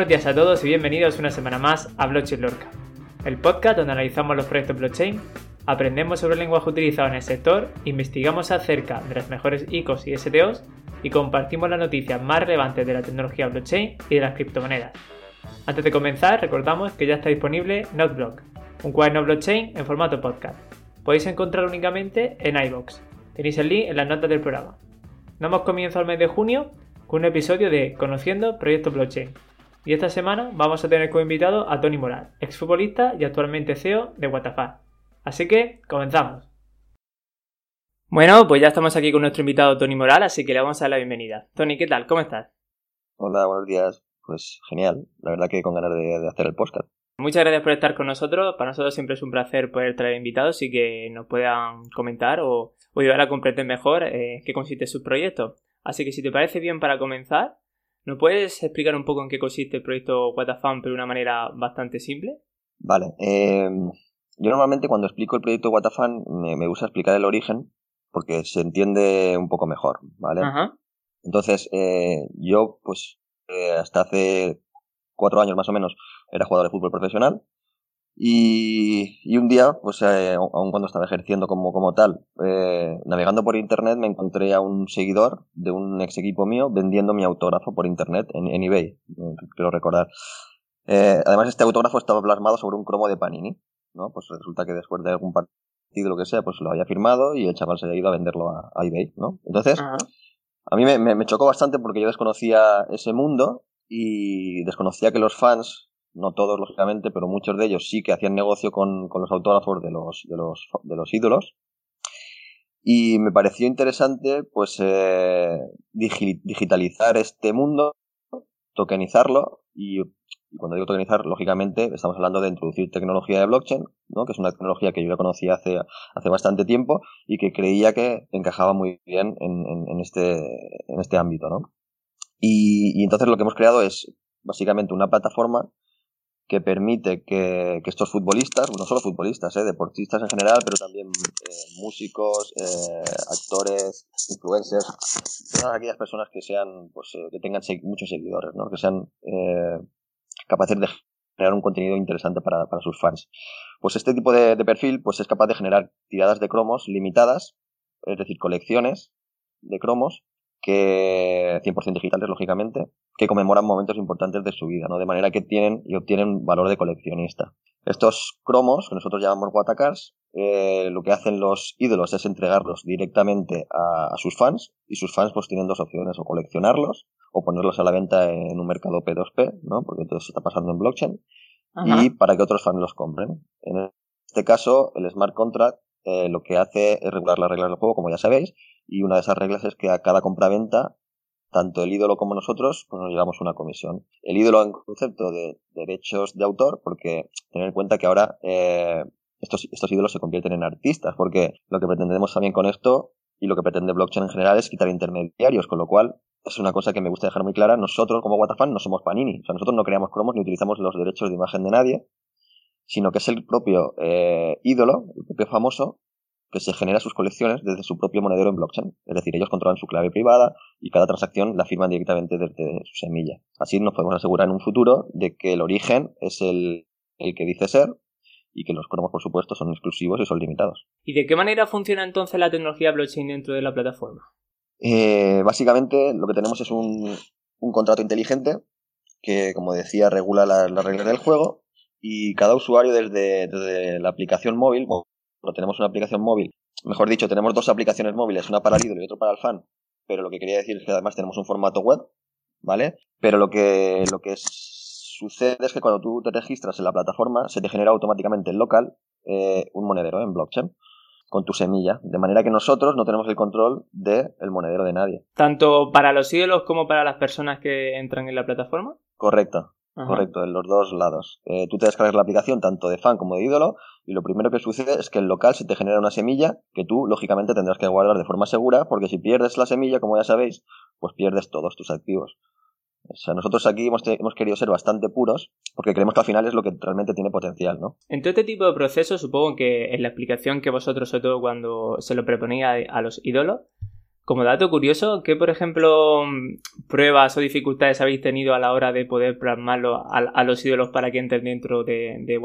Buenos días a todos y bienvenidos una semana más a Blockchain Lorca, el podcast donde analizamos los proyectos blockchain, aprendemos sobre el lenguaje utilizado en el sector, investigamos acerca de las mejores ICOs y STOs y compartimos las noticias más relevantes de la tecnología blockchain y de las criptomonedas. Antes de comenzar, recordamos que ya está disponible NoteBlock, un cuaderno blockchain en formato podcast. Podéis encontrarlo únicamente en iBox. Tenéis el link en las notas del programa. Damos comienzo al mes de junio con un episodio de Conociendo Proyectos Blockchain. Y esta semana vamos a tener como invitado a Tony Moral, exfutbolista y actualmente CEO de WTF. Así que, comenzamos. Bueno, pues ya estamos aquí con nuestro invitado Tony Moral, así que le vamos a dar la bienvenida. Tony, ¿qué tal? ¿Cómo estás? Hola, buenos días. Pues genial. La verdad que con ganas de, hacer el podcast. Muchas gracias por estar con nosotros. Para nosotros siempre es un placer poder traer invitados y que nos puedan comentar o, ayudar a comprender mejor eh, qué consiste su proyecto. Así que si te parece bien para comenzar, ¿nos puedes explicar un poco en qué consiste el proyecto WTFAN pero de una manera bastante simple? Vale. Em, yo normalmente cuando explico el proyecto WTFAN me, me gusta explicar el origen porque se entiende un poco mejor, ¿vale? Entonces, eh, yo pues eh, hasta hace cuatro años más o menos era jugador de fútbol profesional y, y un día, pues eh, aun cuando estaba ejerciendo como, como tal, eh, navegando por internet me encontré a un seguidor de un ex equipo mío vendiendo mi autógrafo por internet en, en eBay, quiero recordar. Eh, además este autógrafo estaba plasmado sobre un cromo de Panini, ¿no? Pues resulta que después de algún partido lo que sea, pues lo había firmado y el chaval se había ido a venderlo a, eBay, ¿no? Entonces, a mí me, me chocó bastante porque yo desconocía ese mundo y desconocía que los fans no todos lógicamente, pero muchos de ellos sí que hacían negocio con, con los autógrafos de los, de los, de los ídolos. Y me pareció interesante, pues, eh, digitalizar este mundo, tokenizarlo, y, cuando digo tokenizar, lógicamente, estamos hablando de introducir tecnología de blockchain, ¿no? que es una tecnología que yo ya conocía hace, hace bastante tiempo y que creía que encajaba muy bien en, en, este, en este ámbito, ¿no? Y, y entonces lo que hemos creado es básicamente una plataforma que permite que, que, estos futbolistas, no solo futbolistas, eh, deportistas en general, pero también eh, músicos, eh, actores, influencers, todas aquellas personas que sean, pues, eh, que tengan muchos seguidores, ¿no? que sean eh, capaces de generar un contenido interesante para, para sus fans. Pues este tipo de, de, perfil, pues es capaz de generar tiradas de cromos limitadas, es decir, colecciones de cromos que 100% digitales, lógicamente, que conmemoran momentos importantes de su vida, ¿no? De manera que tienen y obtienen valor de coleccionista. Estos cromos, que nosotros llamamos Watacars, eh, lo que hacen los ídolos es entregarlos directamente a, sus fans y sus fans pues tienen dos opciones, o coleccionarlos o ponerlos a la venta en un mercado P2P, ¿no? Porque todo eso está pasando en blockchain y para que otros fans los compren. En este caso, el smart contract eh, lo que hace es regular las reglas del juego, como ya sabéis, y una de esas reglas es que a cada compra-venta, tanto el ídolo como nosotros, pues nos llevamos una comisión. El ídolo en concepto de derechos de autor, porque tener en cuenta que ahora eh, estos, estos ídolos se convierten en artistas, porque lo que pretendemos también con esto y lo que pretende blockchain en general es quitar intermediarios, con lo cual es una cosa que me gusta dejar muy clara. Nosotros, como Watafan, no somos Panini. O sea, nosotros no creamos cromos ni utilizamos los derechos de imagen de nadie, sino que es el propio eh, ídolo, el propio famoso, que se genera sus colecciones desde su propio monedero en blockchain. Es decir, ellos controlan su clave privada y cada transacción la firman directamente desde su semilla. Así nos podemos asegurar en un futuro de que el origen es el, el que dice ser y que los cromos, por supuesto, son exclusivos y son limitados. ¿Y de qué manera funciona entonces la tecnología blockchain dentro de la plataforma? Eh, básicamente lo que tenemos es un, un, contrato inteligente que, como decía, regula las reglas del juego y cada usuario desde, desde la aplicación móvil, bueno, tenemos una aplicación móvil, mejor dicho, tenemos dos aplicaciones móviles, una para el ídolo y otra para el fan, pero lo que quería decir es que además tenemos un formato web, ¿vale? Pero lo que, lo que sucede es que cuando tú te registras en la plataforma, se te genera automáticamente en local eh, un monedero en blockchain con tu semilla, de manera que nosotros no tenemos el control del el monedero de nadie. ¿Tanto para los ídolos como para las personas que entran en la plataforma? Correcto, Correcto, en los dos lados. Eh, tú te descargas la aplicación tanto de fan como de ídolo y lo primero que sucede es que en local se te genera una semilla que tú lógicamente tendrás que guardar de forma segura porque si pierdes la semilla, como ya sabéis, pues pierdes todos tus activos. O sea, nosotros aquí hemos, hemos, querido ser bastante puros porque creemos que al final es lo que realmente tiene potencial, ¿no? En todo este tipo de procesos, supongo que en la explicación que vosotros, sobre todo cuando se lo proponía a los ídolos, Como dato curioso, ¿qué, por ejemplo, pruebas o dificultades habéis tenido a la hora de poder plasmarlo a, los ídolos para que entren dentro de, de?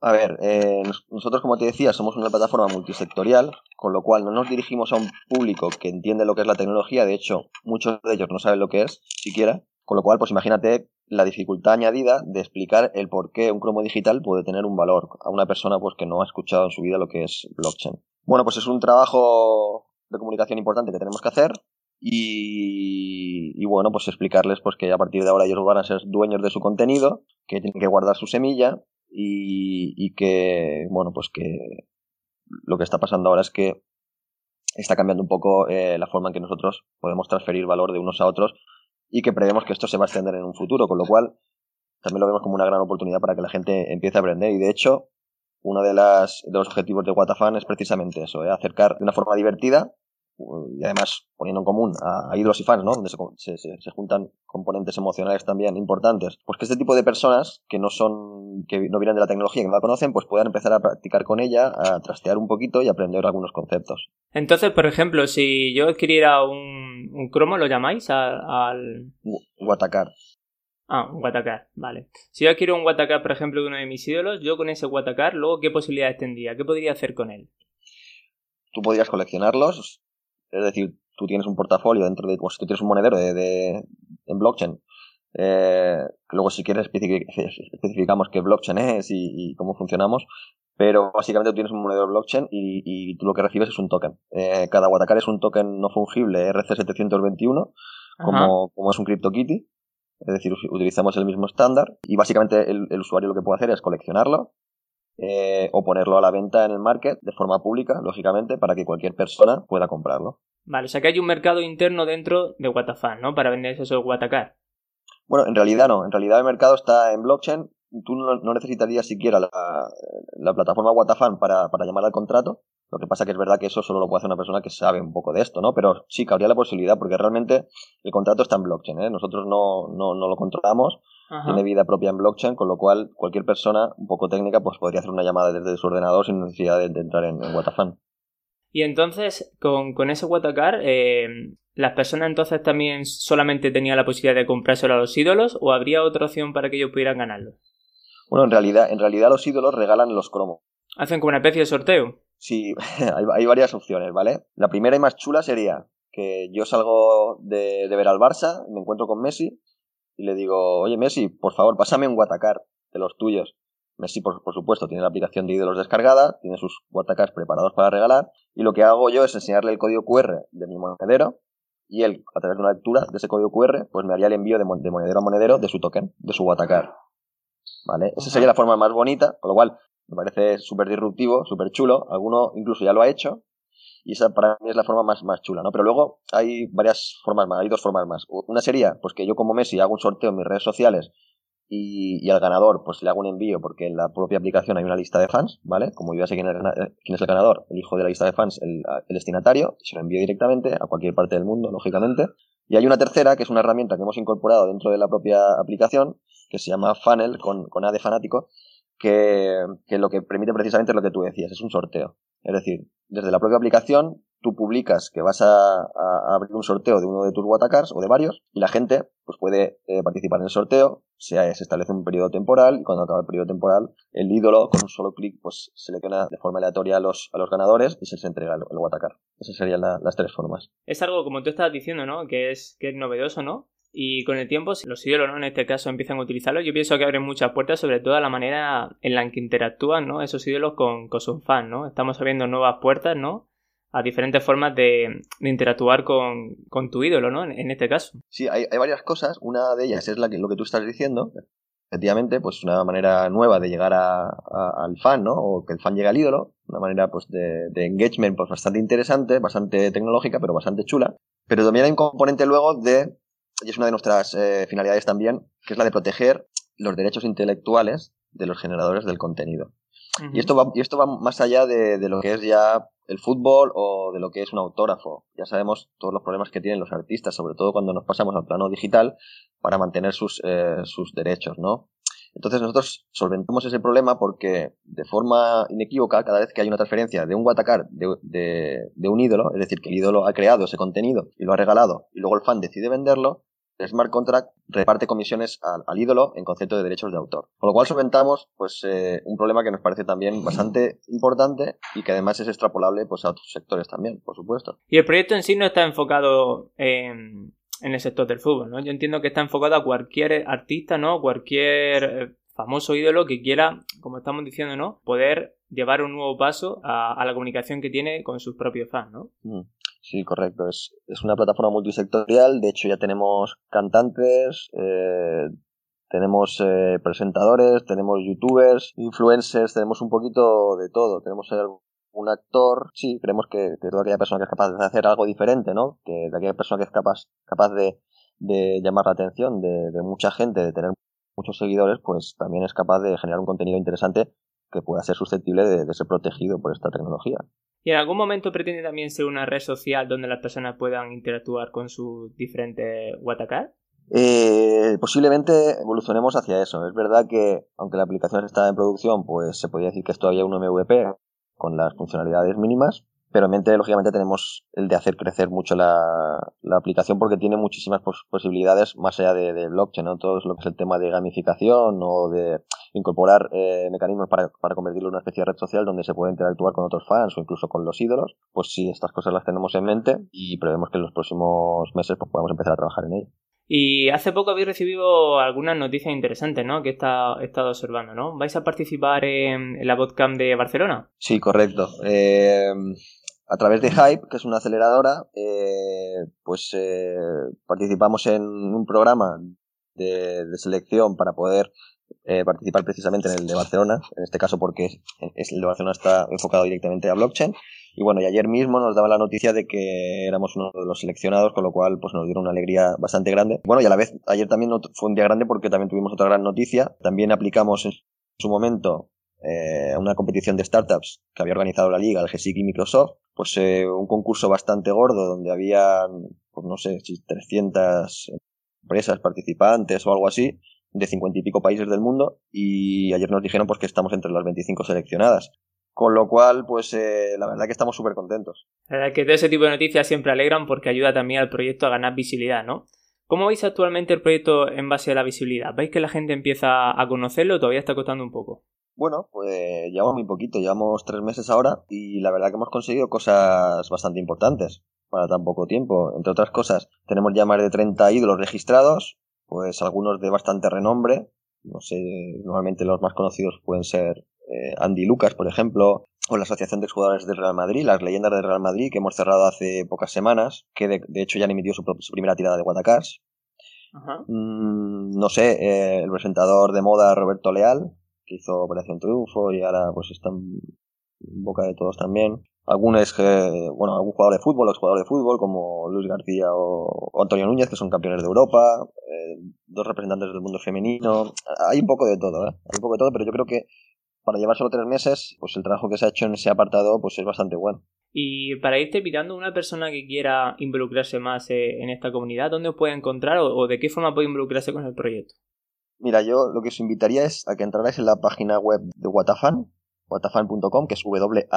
A ver, eh, nosotros, como te decía, somos una plataforma multisectorial, con lo cual no nos dirigimos a un público que entiende lo que es la tecnología. De hecho, muchos de ellos no saben lo que es, siquiera. Con lo cual, pues imagínate la dificultad añadida de explicar el por qué un cromo digital puede tener un valor a una persona pues que no ha escuchado en su vida lo que es blockchain. Bueno, pues es un trabajo comunicación importante que tenemos que hacer y, bueno, pues explicarles pues que a partir de ahora ellos van a ser dueños de su contenido, que tienen que guardar su semilla y, que, bueno, pues que lo que está pasando ahora es que está cambiando un poco eh, la forma en que nosotros podemos transferir valor de unos a otros y que prevemos que esto se va a extender en un futuro, con lo cual también lo vemos como una gran oportunidad para que la gente empiece a aprender y de hecho uno de, las, de los objetivos de Watafan es precisamente eso, ¿eh? acercar de una forma divertida y además poniendo en común a, ídolos y fans, ¿no? Donde se, se, juntan componentes emocionales también importantes. Pues que este tipo de personas que no son, que no vienen de la tecnología, que no la conocen, pues puedan empezar a practicar con ella, a trastear un poquito y aprender algunos conceptos. Entonces, por ejemplo, si yo adquiriera un, un cromo, ¿lo llamáis al...? Watacar. Ah, un Watacar, vale. Si yo adquiero un Watacar, por ejemplo, de uno de mis ídolos, yo con ese Watacar, luego, ¿qué posibilidades tendría? ¿Qué podría hacer con él? Tú podrías coleccionarlos, es decir, tú tienes un portafolio dentro de, pues tú tienes un monedero de, en blockchain. Eh, luego si quieres especificamos qué blockchain es y, cómo funcionamos, pero básicamente tú tienes un monedero blockchain y, tú lo que recibes es un token. Eh, cada Watacar es un token no fungible RC721, como, como es un CryptoKitty. Es decir, utilizamos el mismo estándar y básicamente el, usuario lo que puede hacer es coleccionarlo eh, o ponerlo a la venta en el market de forma pública, lógicamente, para que cualquier persona pueda comprarlo. Vale, o sea que hay un mercado interno dentro de Watafan, ¿no? Para vender esos Watacar. Bueno, en realidad no. En realidad el mercado está en blockchain. Tú no, necesitarías siquiera la, plataforma Watafan para, para llamar al contrato. Lo que pasa que es verdad que eso solo lo puede hacer una persona que sabe un poco de esto, ¿no? Pero sí, cabría la posibilidad porque realmente el contrato está en blockchain, ¿eh? Nosotros no, no, no lo controlamos, tiene vida propia en blockchain, con lo cual cualquier persona un poco técnica pues podría hacer una llamada desde su ordenador sin necesidad de, entrar en, en Watafan. Y entonces, con, con ese Watacar, eh, ¿las personas entonces también solamente tenían la posibilidad de comprárselo a los ídolos o habría otra opción para que ellos pudieran ganarlo? Bueno, en realidad, en realidad los ídolos regalan los cromos. ¿Hacen como una especie de sorteo? Sí, hay, varias opciones, ¿vale? La primera y más chula sería que yo salgo de, ver al Barça, me encuentro con Messi y le digo, oye Messi, por favor, pásame un Watacar de los tuyos. Messi, por, supuesto, tiene la aplicación de ídolos descargada, tiene sus Watacars preparados para regalar, y lo que hago yo es enseñarle el código QR de mi monedero, y él, a través de una lectura de ese código QR, pues me haría el envío de, monedero a monedero de su token, de su Watacar. ¿Vale? Esa sería la forma más bonita, con lo cual me parece súper disruptivo, súper chulo. Alguno incluso ya lo ha hecho. Y esa para mí es la forma más, más chula, ¿no? Pero luego hay varias formas más, hay dos formas más. Una sería, pues que yo como Messi hago un sorteo en mis redes sociales y, al ganador pues le hago un envío porque en la propia aplicación hay una lista de fans, ¿vale? Como yo ya sé quién es, el ganador, el hijo de la lista de fans, el, destinatario, se lo envío directamente a cualquier parte del mundo, lógicamente. Y hay una tercera, que es una herramienta que hemos incorporado dentro de la propia aplicación, que se llama Funnel, con, con A de fanático, que, que lo que permite precisamente es lo que tú decías, es un sorteo. Es decir, desde la propia aplicación tú publicas que vas a, abrir un sorteo de uno de tus Watacars o de varios y la gente pues puede eh, participar en el sorteo, se, se, establece un periodo temporal y cuando acaba el periodo temporal el ídolo con un solo clic pues selecciona de forma aleatoria a los, a los ganadores y se les entrega el, el Watacar. Esas serían las tres formas. Es algo como tú estabas diciendo, ¿no? Que es, que es novedoso, ¿no? Y con el tiempo, los ídolos, ¿no? En este caso empiezan a utilizarlo, yo pienso que abren muchas puertas, sobre todo a la manera en la que interactúan, ¿no? Esos ídolos con, con sus fans, ¿no? Estamos abriendo nuevas puertas, ¿no? a diferentes formas de, interactuar con, tu ídolo, ¿no? En, este caso. Sí, hay, varias cosas. Una de ellas es lo que tú estás diciendo. Efectivamente, pues una manera nueva de llegar al fan, ¿no? O que el fan llegue al ídolo. Una manera, pues, de, engagement, pues, bastante interesante, bastante tecnológica, pero bastante chula. Pero también hay un componente luego de, y es una de nuestras eh, finalidades también, que es la de proteger los derechos intelectuales de los generadores del contenido. Y esto va, y esto va más allá de, de, lo que es ya el fútbol o de lo que es un autógrafo. Ya sabemos todos los problemas que tienen los artistas, sobre todo cuando nos pasamos al plano digital, para mantener sus, eh, sus derechos, ¿no? Entonces nosotros solventamos ese problema porque de forma inequívoca, cada vez que hay una transferencia de un Watacar de, de, un ídolo, es decir, que el ídolo ha creado ese contenido y lo ha regalado y luego el fan decide venderlo, el smart contract reparte comisiones al, ídolo en concepto de derechos de autor. Con lo cual solventamos pues, eh, un problema que nos parece también bastante importante y que además es extrapolable pues, a otros sectores también, por supuesto. Y el proyecto en sí no está enfocado en, el sector del fútbol, ¿no? Yo entiendo que está enfocado a cualquier artista, ¿no? Cualquier eh, famoso ídolo que quiera, como estamos diciendo, ¿no? Poder llevar un nuevo paso a, la comunicación que tiene con sus propios fans, ¿no? Mm. Sí, correcto. Es, es una plataforma multisectorial. De hecho, ya tenemos cantantes, eh, tenemos eh, presentadores, tenemos youtubers, influencers, tenemos un poquito de todo. Tenemos un actor, sí, creemos que, que, toda aquella persona que es capaz de hacer algo diferente, ¿no? Que de aquella persona que es capaz, capaz de, de llamar la atención de, de mucha gente, de tener muchos seguidores, pues también es capaz de generar un contenido interesante que pueda ser susceptible de ser protegido por esta tecnología. ¿Y en algún momento pretende también ser una red social donde las personas puedan interactuar con sus diferentes Watacar? Eh, posiblemente evolucionemos hacia eso. Es verdad que, aunque la aplicación está en producción, pues se podría decir que es todavía un MVP con las funcionalidades mínimas, pero en mente, lógicamente, tenemos el de hacer crecer mucho la, aplicación porque tiene muchísimas posibilidades más allá de, blockchain, ¿no? Todo lo que es el tema de gamificación o de incorporar eh, mecanismos para, convertirlo en una especie de red social donde se puede interactuar con otros fans o incluso con los ídolos. Pues sí, estas cosas las tenemos en mente y prevemos que en los próximos meses pues, podamos empezar a trabajar en ello. Y hace poco habéis recibido algunas noticias interesantes, ¿no? Que he estado, observando, ¿no? ¿Vais a participar en, la Botcamp de Barcelona? Sí, correcto. Eh, a través de Hype, que es una aceleradora, eh, pues eh, participamos en un programa de, selección para poder eh, participar precisamente en el de Barcelona, en este caso porque el de Barcelona está enfocado directamente a blockchain. Y bueno, y ayer mismo nos daba la noticia de que éramos uno de los seleccionados, con lo cual pues nos dieron una alegría bastante grande. Bueno, y a la vez ayer también fue un día grande porque también tuvimos otra gran noticia. También aplicamos en su momento eh, una competición de startups que había organizado la liga, el GSIC y Microsoft, pues eh, un concurso bastante gordo donde había, pues no sé, si 300 empresas participantes o algo así, de 50 y pico países del mundo, y ayer nos dijeron pues que estamos entre las 25 seleccionadas. Con lo cual, pues eh, la verdad que estamos súper contentos. La verdad que de ese tipo de noticias siempre alegran porque ayuda también al proyecto a ganar visibilidad, ¿no? ¿Cómo veis actualmente el proyecto en base a la visibilidad? ¿Veis que la gente empieza a conocerlo o todavía está costando un poco? Bueno, pues llevamos muy poquito, llevamos tres meses ahora y la verdad que hemos conseguido cosas bastante importantes para tan poco tiempo. Entre otras cosas, tenemos ya más de 30 ídolos registrados, pues algunos de bastante renombre. No sé, normalmente los más conocidos pueden ser eh, Andy Lucas, por ejemplo, o la Asociación de Jugadores del Real Madrid, las leyendas del Real Madrid, que hemos cerrado hace pocas semanas, que de, hecho ya han emitido su, primera tirada de Guatacars. Mm, no sé, eh, el presentador de moda Roberto Leal, que hizo Operación Triunfo y ahora pues está en boca de todos también. Algunos que, bueno, algún jugador de fútbol, los jugadores de fútbol como Luis García o, Antonio Núñez, que son campeones de Europa, eh, dos representantes del mundo femenino. Hay un poco de todo, ¿eh? Hay un poco de todo, pero yo creo que para llevar solo tres meses, pues el trabajo que se ha hecho en ese apartado pues es bastante bueno. Y para irte mirando, una persona que quiera involucrarse más eh, en esta comunidad, ¿dónde os puede encontrar o de qué forma puede involucrarse con el proyecto? Mira, yo lo que os invitaría es a que entrarais en la página web de Watafan, watafan.com, que es W-A-T-A-F-A-N.com,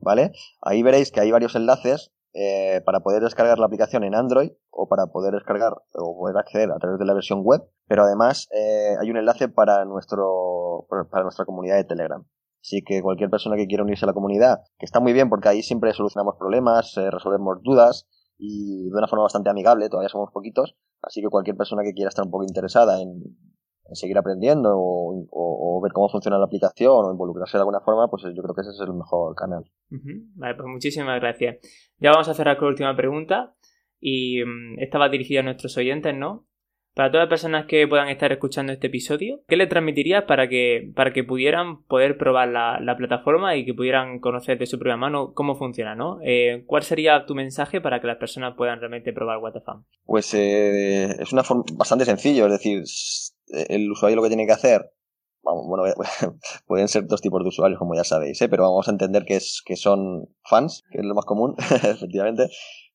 ¿vale? Ahí veréis que hay varios enlaces eh, para poder descargar la aplicación en Android o para poder descargar o poder acceder a través de la versión web, pero además eh, hay un enlace para nuestro para nuestra comunidad de Telegram. Así que cualquier persona que quiera unirse a la comunidad, que está muy bien porque ahí siempre solucionamos problemas, eh, resolvemos dudas y de una forma bastante amigable, todavía somos poquitos, Así que cualquier persona que quiera estar un poco interesada en, seguir aprendiendo o, ver cómo funciona la aplicación o involucrarse de alguna forma, pues yo creo que ese es el mejor canal. Vale, pues muchísimas gracias. Ya vamos a cerrar con la última pregunta y mm, esta va dirigida a nuestros oyentes, ¿no? Para todas las personas que puedan estar escuchando este episodio, ¿qué le transmitirías para que, para que pudieran poder probar la, plataforma y que pudieran conocer de su propia mano cómo funciona, ¿no? Eh, ¿Cuál sería tu mensaje para que las personas puedan realmente probar WTF? Pues eh, es una forma bastante sencillo, es decir, el usuario lo que tiene que hacer bueno, pueden ser dos tipos de usuarios, como ya sabéis, ¿eh? pero vamos a entender que, es, que son fans, que es lo más común, efectivamente.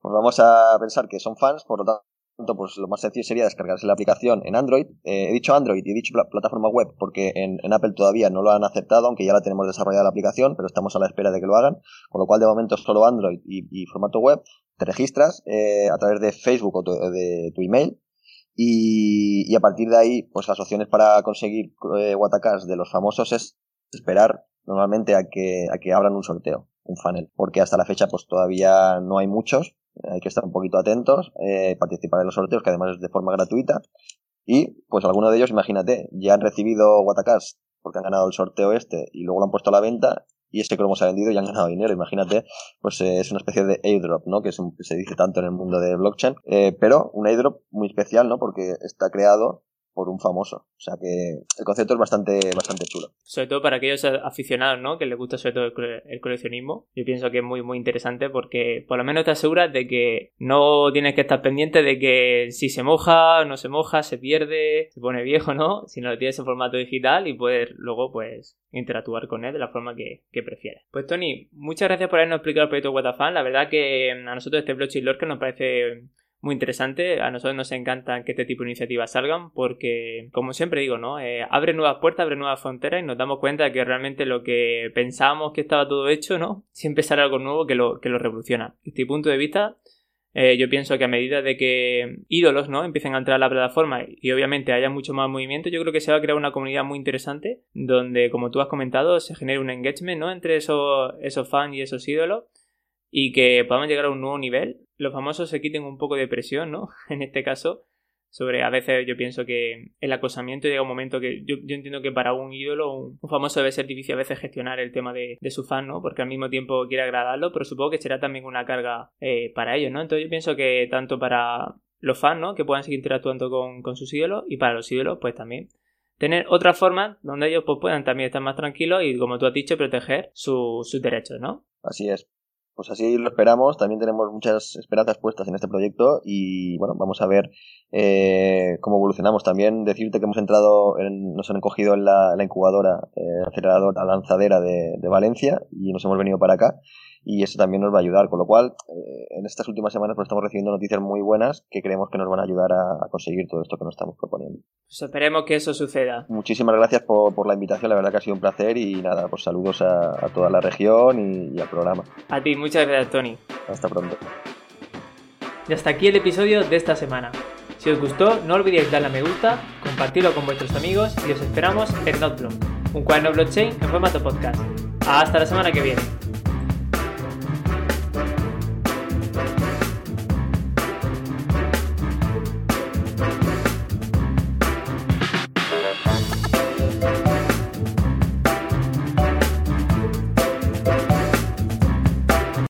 Pues vamos a pensar que son fans, por lo tanto, pues lo más sencillo sería descargarse la aplicación en Android. Eh, he dicho Android y he dicho plataforma web porque en, Apple todavía no lo han aceptado, aunque ya la tenemos desarrollada la aplicación, pero estamos a la espera de que lo hagan. Con lo cual, de momento, solo Android y, formato web. Te registras eh, a través de Facebook o de tu email y, a partir de ahí, pues las opciones para conseguir eh, de los famosos es esperar normalmente a que, a que abran un sorteo, un funnel, porque hasta la fecha pues todavía no hay muchos, hay que estar un poquito atentos, eh, participar en los sorteos, que además es de forma gratuita, y pues algunos de ellos, imagínate, ya han recibido Watacast porque han ganado el sorteo este y luego lo han puesto a la venta y ese cromo se ha vendido y han ganado dinero. Imagínate, pues eh, es una especie de airdrop, ¿no? Que es un, se dice tanto en el mundo de blockchain, eh, pero un airdrop muy especial, ¿no? Porque está creado por un famoso. O sea que el concepto es bastante, bastante chulo. Sobre todo para aquellos aficionados, ¿no? Que les gusta sobre todo el, coleccionismo. Yo pienso que es muy, muy interesante porque por lo menos te aseguras de que no tienes que estar pendiente de que si se moja, no se moja, se pierde, se pone viejo, ¿no? Sino lo tienes en formato digital y puedes luego, pues, interactuar con él de la forma que, que prefieras. Pues Tony, muchas gracias por habernos explicado el proyecto WTF. La verdad que a nosotros este blockchain que nos parece muy interesante. A nosotros nos encanta que este tipo de iniciativas salgan porque, como siempre digo, ¿no? Eh, abre nuevas puertas, abre nuevas fronteras y nos damos cuenta de que realmente lo que pensábamos que estaba todo hecho, ¿no? Siempre sale algo nuevo que lo, que lo revoluciona. Desde este punto de vista, eh, yo pienso que a medida de que ídolos, ¿no? Empiecen a entrar a la plataforma y obviamente haya mucho más movimiento, yo creo que se va a crear una comunidad muy interesante donde, como tú has comentado, se genere un engagement, ¿no? Entre esos, esos fans y esos ídolos y que podamos llegar a un nuevo nivel. Los famosos se quiten un poco de presión, ¿no? En este caso, sobre a veces yo pienso que el acosamiento llega un momento que yo, entiendo que para un ídolo, un, famoso debe ser difícil a veces gestionar el tema de, su fan, ¿no? Porque al mismo tiempo quiere agradarlo, pero supongo que será también una carga eh, para ellos, ¿no? Entonces yo pienso que tanto para los fans, ¿no? Que puedan seguir interactuando con, con sus ídolos y para los ídolos, pues también tener otra forma donde ellos pues, puedan también estar más tranquilos y, como tú has dicho, proteger sus derechos, ¿no? Así es pues así lo esperamos. También tenemos muchas esperanzas puestas en este proyecto y bueno, vamos a ver eh, cómo evolucionamos. También decirte que hemos entrado, en, nos han cogido en la, incubadora, eh, lanzadera de, de, Valencia y nos hemos venido para acá y eso también nos va a ayudar. Con lo cual, eh, en estas últimas semanas pues, estamos recibiendo noticias muy buenas que creemos que nos van a ayudar a, conseguir todo esto que nos estamos proponiendo. Pues esperemos que eso suceda. Muchísimas gracias por, por, la invitación, la verdad que ha sido un placer y nada, pues saludos a, toda la región y, y al programa. A ti, muchas gracias, Tony. Hasta pronto. Y hasta aquí el episodio de esta semana. Si os gustó, no olvidéis darle a me gusta, compartirlo con vuestros amigos y os esperamos en Notblog, un cuaderno blockchain en formato podcast. Hasta la semana que viene.